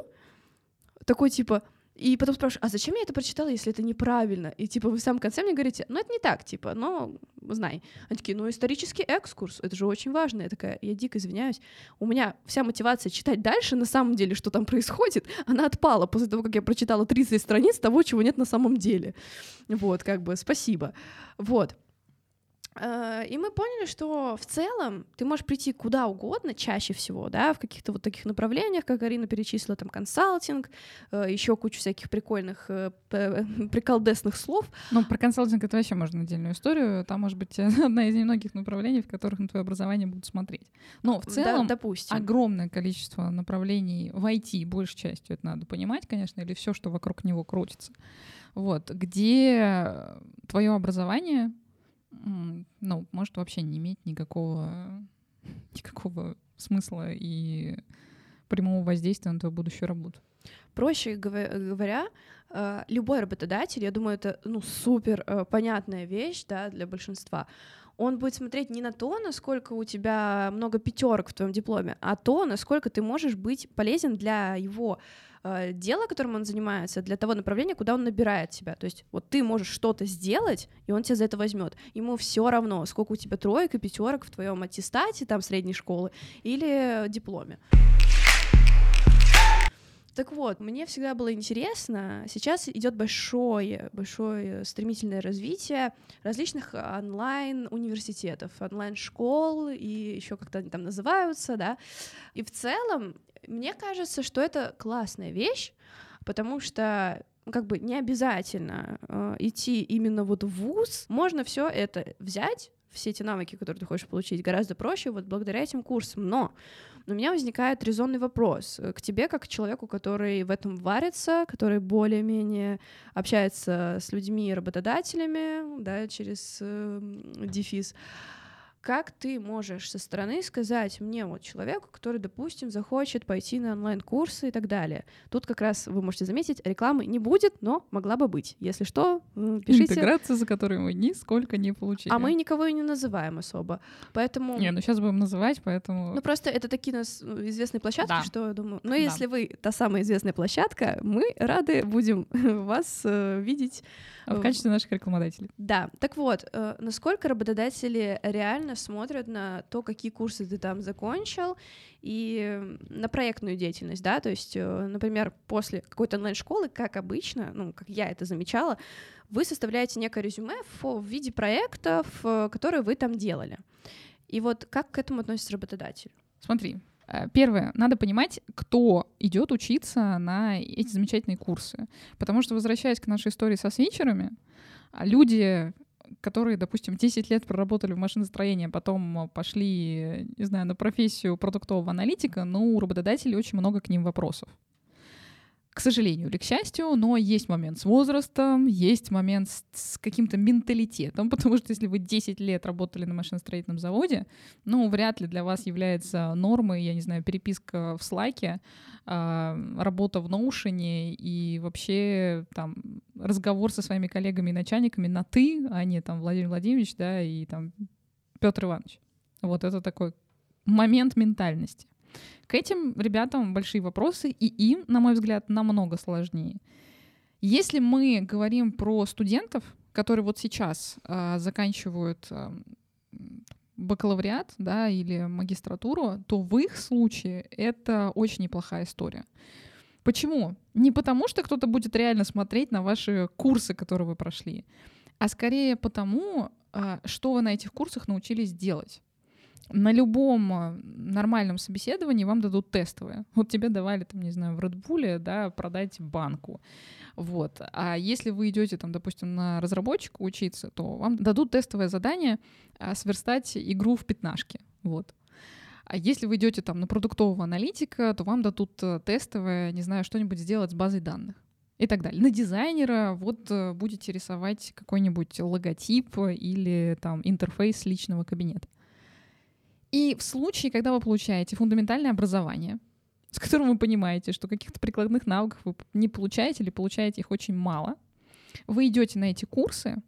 такой, типа, и потом спрашиваешь, а зачем я это прочитала, если это неправильно? И типа вы в самом конце мне говорите, ну это не так, типа, но знай. Они такие, ну исторический экскурс, это же очень важно. Я такая, я дико извиняюсь. У меня вся мотивация читать дальше, на самом деле, что там происходит, она отпала после того, как я прочитала 30 страниц того, чего нет на самом деле. Вот, как бы, спасибо. Вот. Э, и мы поняли, что в целом ты можешь прийти куда угодно, чаще всего, да, в каких-то вот таких направлениях, как Арина перечислила, там, консалтинг, э, еще кучу всяких прикольных, э, приколдесных слов. Ну, про консалтинг это вообще можно отдельную историю. Там, может быть, одна из немногих направлений, в которых на твое образование будут смотреть. Но в целом да, допустим. огромное количество направлений в IT, большей частью это надо понимать, конечно, или все, что вокруг него крутится. Вот, где твое образование ну, может вообще не иметь никакого, никакого смысла и прямого воздействия на твою будущую работу. Проще говоря, э, любой работодатель, я думаю, это ну, супер э, понятная вещь да, для большинства, он будет смотреть не на то, насколько у тебя много пятерок в твоем дипломе, а то, насколько ты можешь быть полезен для его э, дела, которым он занимается, для того направления, куда он набирает тебя. То есть вот ты можешь что-то сделать, и он тебя за это возьмет. Ему все равно, сколько у тебя троек и пятерок в твоем аттестате там средней школы или дипломе. Так вот, мне всегда было интересно, сейчас идет большое, большое стремительное развитие различных онлайн-университетов, онлайн-школ и еще как-то они там называются, да. И в целом мне кажется, что это классная вещь, потому что ну, как бы не обязательно э, идти именно вот в ВУЗ. Можно все это взять, все эти навыки, которые ты хочешь получить, гораздо проще вот благодаря этим курсам. Но у меня возникает резонный вопрос к тебе, как к человеку, который в этом варится, который более-менее общается с людьми и работодателями, да, через э, дефис как ты можешь со стороны сказать мне, вот человеку, который, допустим, захочет пойти на онлайн-курсы и так далее. Тут как раз вы можете заметить, рекламы не будет, но могла бы быть. Если что, пишите. Интеграция, за которую мы нисколько не получили. А мы никого и не называем особо. Поэтому... Не, ну сейчас будем называть, поэтому... Ну просто это такие нас ну, известные площадки, да. что я думаю... Ну да. если вы та самая известная площадка, мы рады будем вас э, видеть в качестве наших рекламодателей. Да. Так вот, э, насколько работодатели реально смотрят на то, какие курсы ты там закончил, и на проектную деятельность, да, то есть, э, например, после какой-то онлайн-школы, как обычно, ну, как я это замечала, вы составляете некое резюме в, в виде проектов, э, которые вы там делали. И вот как к этому относится работодатель? Смотри, первое, надо понимать, кто идет учиться на эти замечательные курсы. Потому что, возвращаясь к нашей истории со свинчерами, люди, которые, допустим, 10 лет проработали в машиностроении, а потом пошли, не знаю, на профессию продуктового аналитика, ну, у работодателей очень много к ним вопросов к сожалению или к счастью, но есть момент с возрастом, есть момент с, с каким-то менталитетом, потому что если вы 10 лет работали на машиностроительном заводе, ну, вряд ли для вас является нормой, я не знаю, переписка в э, работа в Notion и вообще там разговор со своими коллегами и начальниками на «ты», а не там Владимир Владимирович, да, и там Петр Иванович. Вот это такой момент ментальности. К этим ребятам большие вопросы, и им, на мой взгляд, намного сложнее. Если мы говорим про студентов, которые вот сейчас э, заканчивают э, бакалавриат, да, или магистратуру, то в их случае это очень неплохая история. Почему? Не потому, что кто-то будет реально смотреть на ваши курсы, которые вы прошли, а скорее потому, а, что вы на этих курсах научились делать на любом э, нормальном собеседовании вам дадут тестовые. Вот тебе давали, там, не знаю, в Red Bull, да, продать банку. Вот. А если вы идете, там, допустим, на разработчика учиться, то вам дадут тестовое задание а, сверстать игру в пятнашке. Вот. А если вы идете там на продуктового аналитика, то вам дадут э, тестовое, не знаю, что-нибудь сделать с базой данных и так далее. На дизайнера вот э, будете рисовать какой-нибудь логотип или там интерфейс личного кабинета. И в случае, когда вы получаете фундаментальное образование, с которым вы понимаете, что каких-то прикладных навыков вы не получаете или получаете их очень мало, вы идете на эти курсы,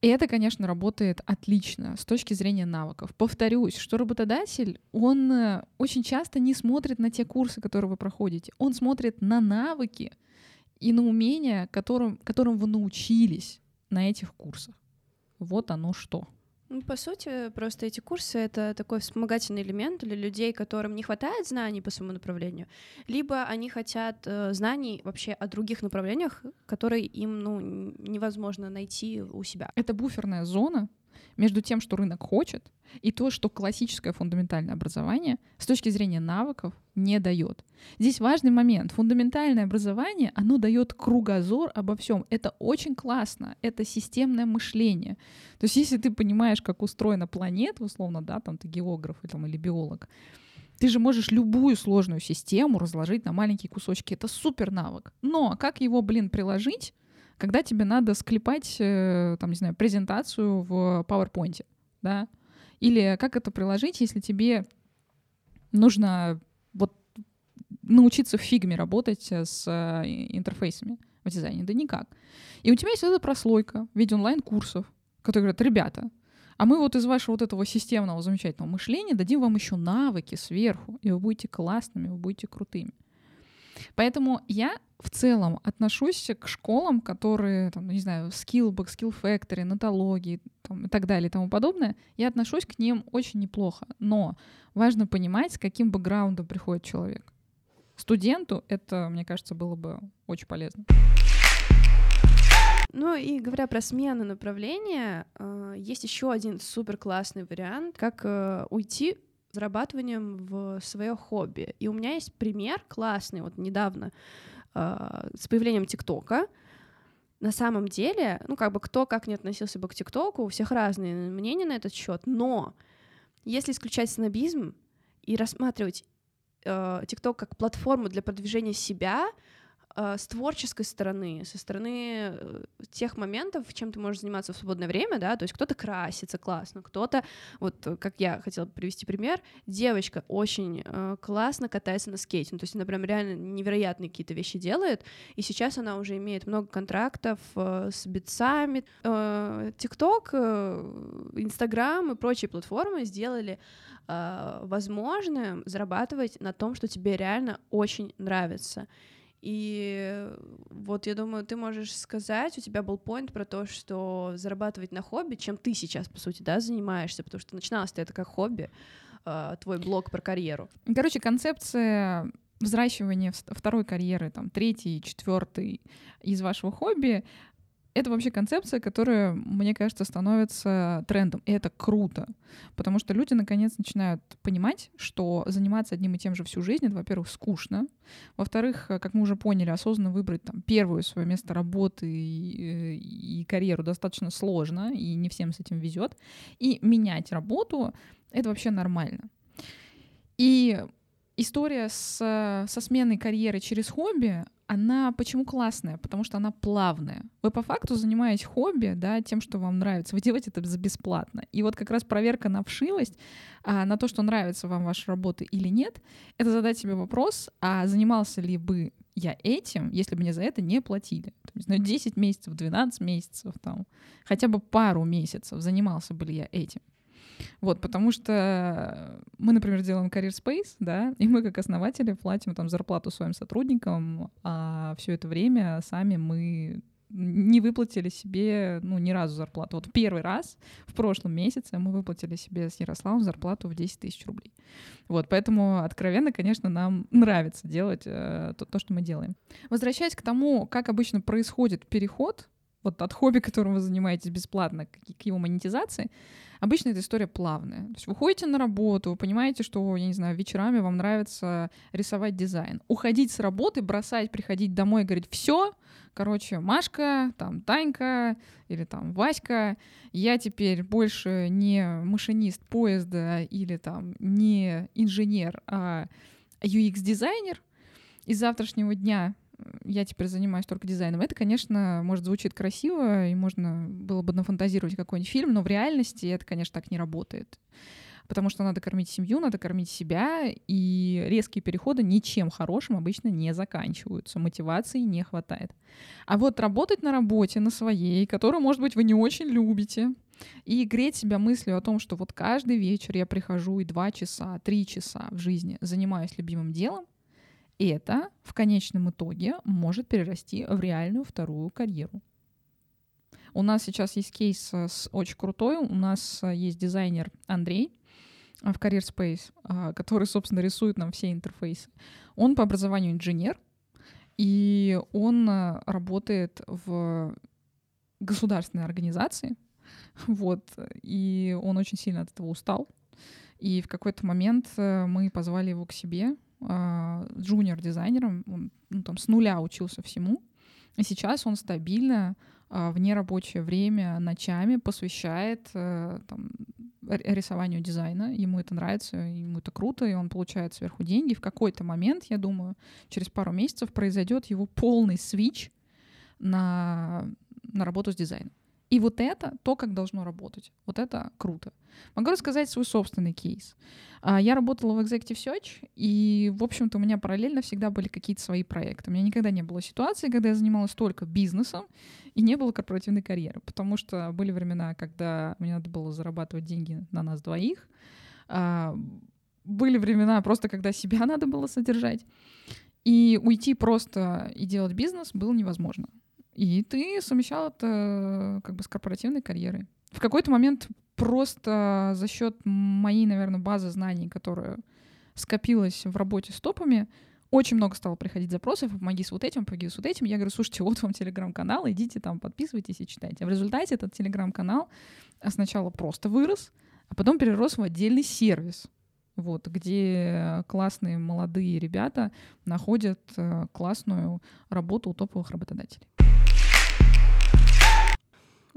И это, конечно, работает отлично с точки зрения навыков. Повторюсь, что работодатель, он э, очень часто не смотрит на те курсы, которые вы проходите. Он смотрит на навыки и на умения, которым, которым вы научились на этих курсах. Вот оно что. Ну, по сути, просто эти курсы — это такой вспомогательный элемент для людей, которым не хватает знаний по своему направлению, либо они хотят э, знаний вообще о других направлениях, которые им ну, невозможно найти у себя. Это буферная зона, между тем, что рынок хочет, и то, что классическое фундаментальное образование с точки зрения навыков не дает. Здесь важный момент. Фундаментальное образование, оно дает кругозор обо всем. Это очень классно. Это системное мышление. То есть если ты понимаешь, как устроена планета, условно, да, там ты географ или, там, или биолог, ты же можешь любую сложную систему разложить на маленькие кусочки. Это супер навык. Но как его, блин, приложить, когда тебе надо склепать, э, там, не знаю, презентацию в PowerPoint, да? Или как это приложить, если тебе нужно вот научиться в фигме работать с э, интерфейсами в дизайне? Да никак. И у тебя есть эта прослойка в виде онлайн-курсов, которые говорят, ребята, а мы вот из вашего вот этого системного замечательного мышления дадим вам еще навыки сверху, и вы будете классными, вы будете крутыми. Поэтому я в целом отношусь к школам, которые, там, не знаю, Skillbox, Skill Factory, нотологии там, и так далее и тому подобное, я отношусь к ним очень неплохо. Но важно понимать, с каким бэкграундом приходит человек. Студенту это, мне кажется, было бы очень полезно. Ну и говоря про смену направления, э, есть еще один супер классный вариант, как э, уйти зарабатыванием в свое хобби. И у меня есть пример классный, вот недавно э, с появлением ТикТока. На самом деле, ну как бы кто как не относился бы к ТикТоку, у всех разные мнения на этот счет, но если исключать снобизм и рассматривать ТикТок э, как платформу для продвижения себя, с творческой стороны, со стороны э, тех моментов, чем ты можешь заниматься в свободное время, да, то есть кто-то красится классно, кто-то, вот э, как я хотела привести пример, девочка очень э, классно катается на скейте, ну, то есть она прям реально невероятные какие-то вещи делает, и сейчас она уже имеет много контрактов э, с битсами. ТикТок, э, Инстаграм э, и прочие платформы сделали э, возможным зарабатывать на том, что тебе реально очень нравится. И вот я думаю, ты можешь сказать, у тебя был поинт про то, что зарабатывать на хобби, чем ты сейчас, по сути, да, занимаешься, потому что начиналось это как хобби, э, твой блог про карьеру. Короче, концепция взращивания второй карьеры, там, третий, четвертый из вашего хобби, это вообще концепция, которая, мне кажется, становится трендом. И это круто, потому что люди наконец начинают понимать, что заниматься одним и тем же всю жизнь, это, во-первых, скучно, во-вторых, как мы уже поняли, осознанно выбрать там первое свое место работы и, и карьеру достаточно сложно, и не всем с этим везет. И менять работу — это вообще нормально. И история с, со сменой карьеры через хобби, она почему классная? Потому что она плавная. Вы по факту занимаетесь хобби, да, тем, что вам нравится. Вы делаете это за бесплатно. И вот как раз проверка на вшивость, а, на то, что нравится вам ваша работа или нет, это задать себе вопрос, а занимался ли бы я этим, если бы мне за это не платили. Не знаю, 10 месяцев, 12 месяцев, там, хотя бы пару месяцев занимался бы ли я этим. Вот, потому что мы, например, делаем Career Space, да, и мы как основатели платим там зарплату своим сотрудникам, а все это время сами мы не выплатили себе, ну, ни разу зарплату. Вот первый раз в прошлом месяце мы выплатили себе с Ярославом зарплату в 10 тысяч рублей. Вот, поэтому откровенно, конечно, нам нравится делать э, то, то, что мы делаем. Возвращаясь к тому, как обычно происходит переход вот от хобби, которым вы занимаетесь бесплатно, к, его монетизации, Обычно эта история плавная. То есть вы ходите на работу, вы понимаете, что, я не знаю, вечерами вам нравится рисовать дизайн. Уходить с работы, бросать, приходить домой и говорить, все, короче, Машка, там, Танька или там Васька, я теперь больше не машинист поезда или там не инженер, а UX-дизайнер. Из завтрашнего дня я теперь занимаюсь только дизайном. Это, конечно, может звучит красиво, и можно было бы нафантазировать какой-нибудь фильм, но в реальности это, конечно, так не работает. потому что надо кормить семью, надо кормить себя, и резкие переходы ничем хорошим обычно не заканчиваются, мотивации не хватает. А вот работать на работе, на своей, которую, может быть, вы не очень любите, и греть себя мыслью о том, что вот каждый вечер я прихожу и два часа, три часа в жизни занимаюсь любимым делом, это в конечном итоге может перерасти в реальную вторую карьеру. У нас сейчас есть кейс э, с очень крутой. У нас э, есть дизайнер Андрей э, в Career Space, который, собственно, рисует нам все интерфейсы. Он по образованию инженер, и он работает в государственной организации, вот, и он очень сильно от этого устал. И в какой-то момент мы позвали его к себе, джуниор-дизайнером, он ну, там, с нуля учился всему, и сейчас он стабильно а, в нерабочее время ночами посвящает э, там, рисованию дизайна. Ему это нравится, ему это круто, и он получает сверху деньги. В какой-то момент, я думаю, через пару месяцев произойдет его полный свич на, на работу с дизайном. И вот это то, как должно работать. Вот это круто. Могу рассказать свой собственный кейс. А, я работала в Executive Search, и, в общем-то, у меня параллельно всегда были какие-то свои проекты. У меня никогда не было ситуации, когда я занималась только бизнесом, и не было корпоративной карьеры, потому что были времена, когда мне надо было зарабатывать деньги на нас двоих, а, были времена просто, когда себя надо было содержать, и уйти просто и делать бизнес было невозможно. И ты совмещал это как бы с корпоративной карьерой. В какой-то момент просто за счет моей, наверное, базы знаний, которая скопилась в работе с топами, очень много стало приходить запросов, помоги с вот этим, помоги с вот этим. Я говорю, слушайте, вот вам телеграм-канал, идите там, подписывайтесь и читайте. А в результате этот телеграм-канал сначала просто вырос, а потом перерос в отдельный сервис, вот, где классные молодые ребята находят э, классную работу у топовых работодателей.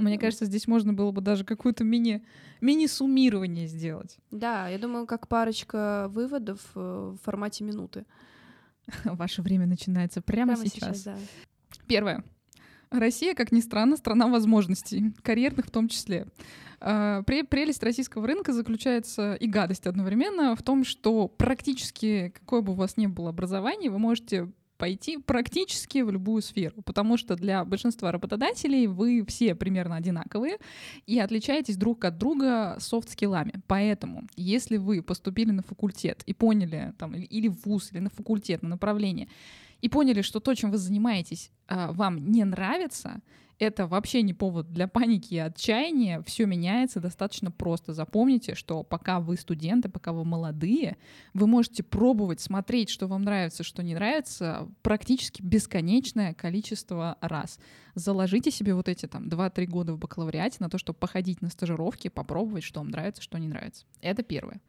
Мне кажется, здесь можно было бы даже какое-то мини, мини-суммирование сделать. Да, я думаю, как парочка выводов э, в формате минуты. Ваше время начинается прямо, прямо сейчас. сейчас да. Первое. Россия, как ни странно, страна возможностей, карьерных в том числе. А, прелесть российского рынка заключается и гадость одновременно в том, что практически какое бы у вас ни было образование, вы можете пойти практически в любую сферу, потому что для большинства работодателей вы все примерно одинаковые и отличаетесь друг от друга софт-скиллами. Поэтому, если вы поступили на факультет и поняли, там, или в ВУЗ, или на факультет, на направление, и поняли, что то, чем вы занимаетесь, а, вам не нравится, это вообще не повод для паники и отчаяния. Все меняется достаточно просто. Запомните, что пока вы студенты, пока вы молодые, вы можете пробовать смотреть, что вам нравится, что не нравится, практически бесконечное количество раз. Заложите себе вот эти там 2-3 года в бакалавриате на то, чтобы походить на стажировки, попробовать, что вам нравится, что не нравится. Это первое.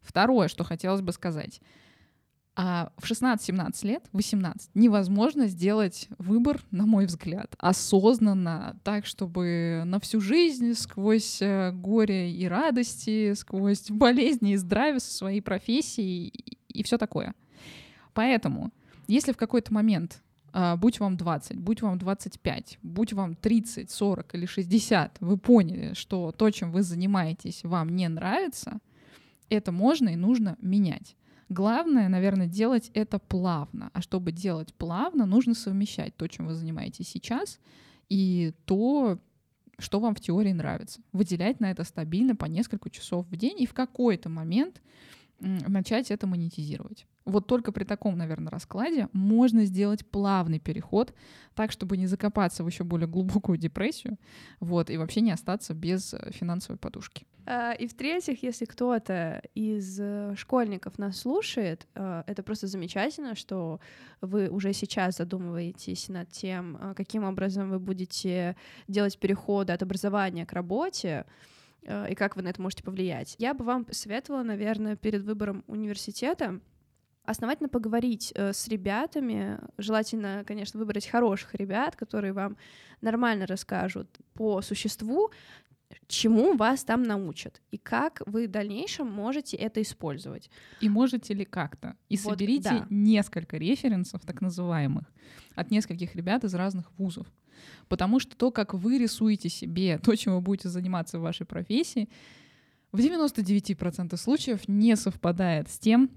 Второе, что хотелось бы сказать — а в 16-17 лет, 18, невозможно сделать выбор, на мой взгляд, осознанно, так, чтобы на всю жизнь, сквозь э, горе и радости, сквозь болезни и здравие со своей профессией и, и все такое. Поэтому, если в какой-то момент Uh, будь вам 20, будь вам 25, будь вам 30, 40 или 60, вы поняли, что то, чем вы занимаетесь, вам не нравится, это можно и нужно менять. Главное, наверное, делать это плавно. А чтобы делать плавно, нужно совмещать то, чем вы занимаетесь сейчас, и то, что вам в теории нравится. Выделять на это стабильно по несколько часов в день и в какой-то момент начать это монетизировать. Вот только при таком, наверное, раскладе можно сделать плавный переход, так, чтобы не закопаться в еще более глубокую депрессию, вот, и вообще не остаться без э, финансовой подушки. А, и в-третьих, если кто-то из э, школьников нас слушает, э, это просто замечательно, что вы уже сейчас задумываетесь над тем, каким образом вы будете делать переходы от образования к работе, и как вы на это можете повлиять. Я бы вам советовала, наверное, перед выбором университета основательно поговорить э, с ребятами, желательно, конечно, выбрать хороших ребят, которые вам нормально расскажут по существу, чему вас там научат и как вы в дальнейшем можете это использовать. И можете ли как-то. И вот, соберите да. несколько референсов, так называемых, от нескольких ребят из разных вузов. Потому что то, как вы рисуете себе то, чем вы будете заниматься в вашей профессии, в 99% случаев не совпадает с тем,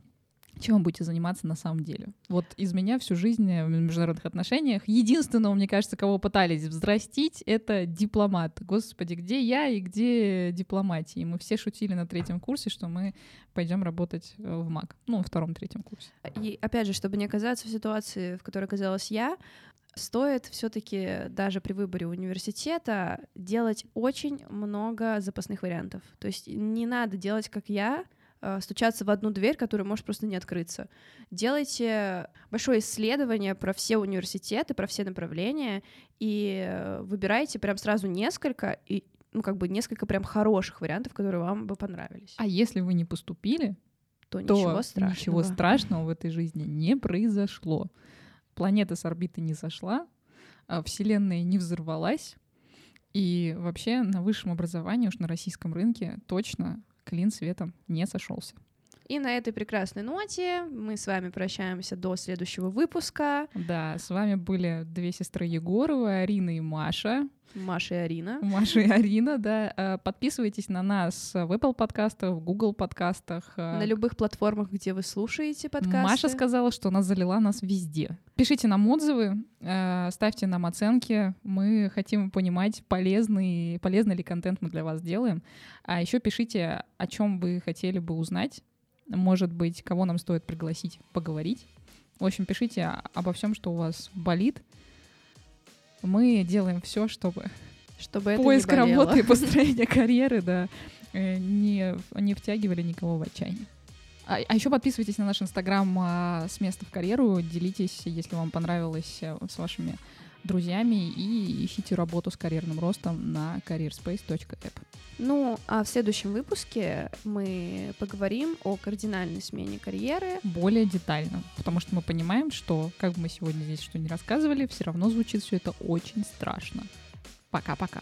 чем вы будете заниматься на самом деле. Вот из меня всю жизнь в международных отношениях единственного, мне кажется, кого пытались взрастить, это дипломат. Господи, где я и где дипломатия? И мы все шутили на третьем курсе, что мы пойдем работать э, в МАК. Ну, во втором-третьем курсе. И опять же, чтобы не оказаться в ситуации, в которой оказалась я, стоит все-таки даже при выборе университета делать очень много запасных вариантов. То есть не надо делать, как я, стучаться в одну дверь, которая может просто не открыться. Делайте большое исследование про все университеты, про все направления, и э, выбирайте прям сразу несколько, и ну, как бы несколько прям хороших вариантов, которые вам бы понравились. А если вы не поступили, то, то ничего страшного. ничего страшного в этой жизни не произошло. Планета с орбиты не сошла, а Вселенная не взорвалась, и вообще на высшем образовании, уж на российском рынке, точно клин светом не сошелся. И на этой прекрасной ноте мы с вами прощаемся до следующего выпуска. Да, с вами были две сестры Егоровы, Арина и Маша. Маша и Арина. Маша и Арина, да. Э, подписывайтесь на нас в Apple подкастах, в Google подкастах. Э, на любых платформах, где вы слушаете подкасты. Маша сказала, что она залила нас везде. Пишите нам отзывы, э, ставьте нам оценки. Мы хотим понимать, полезный, полезный ли контент мы для вас делаем. А еще пишите, о чем вы хотели бы узнать. Может быть, кого нам стоит пригласить поговорить. В общем, пишите обо всем, что у вас болит, мы делаем все, чтобы чтобы поиск работы и построение карьеры, да, э, не, не втягивали никого в отчаяние. А, а еще подписывайтесь на наш инстаграм а, с места в карьеру, делитесь, если вам понравилось, э, с вашими друзьями и ищите работу с карьерным ростом на careerspace.app. Ну, а в следующем выпуске мы поговорим о кардинальной смене карьеры. Более детально, потому что мы понимаем, что, как бы мы сегодня здесь что не рассказывали, все равно звучит все это очень страшно. Пока-пока.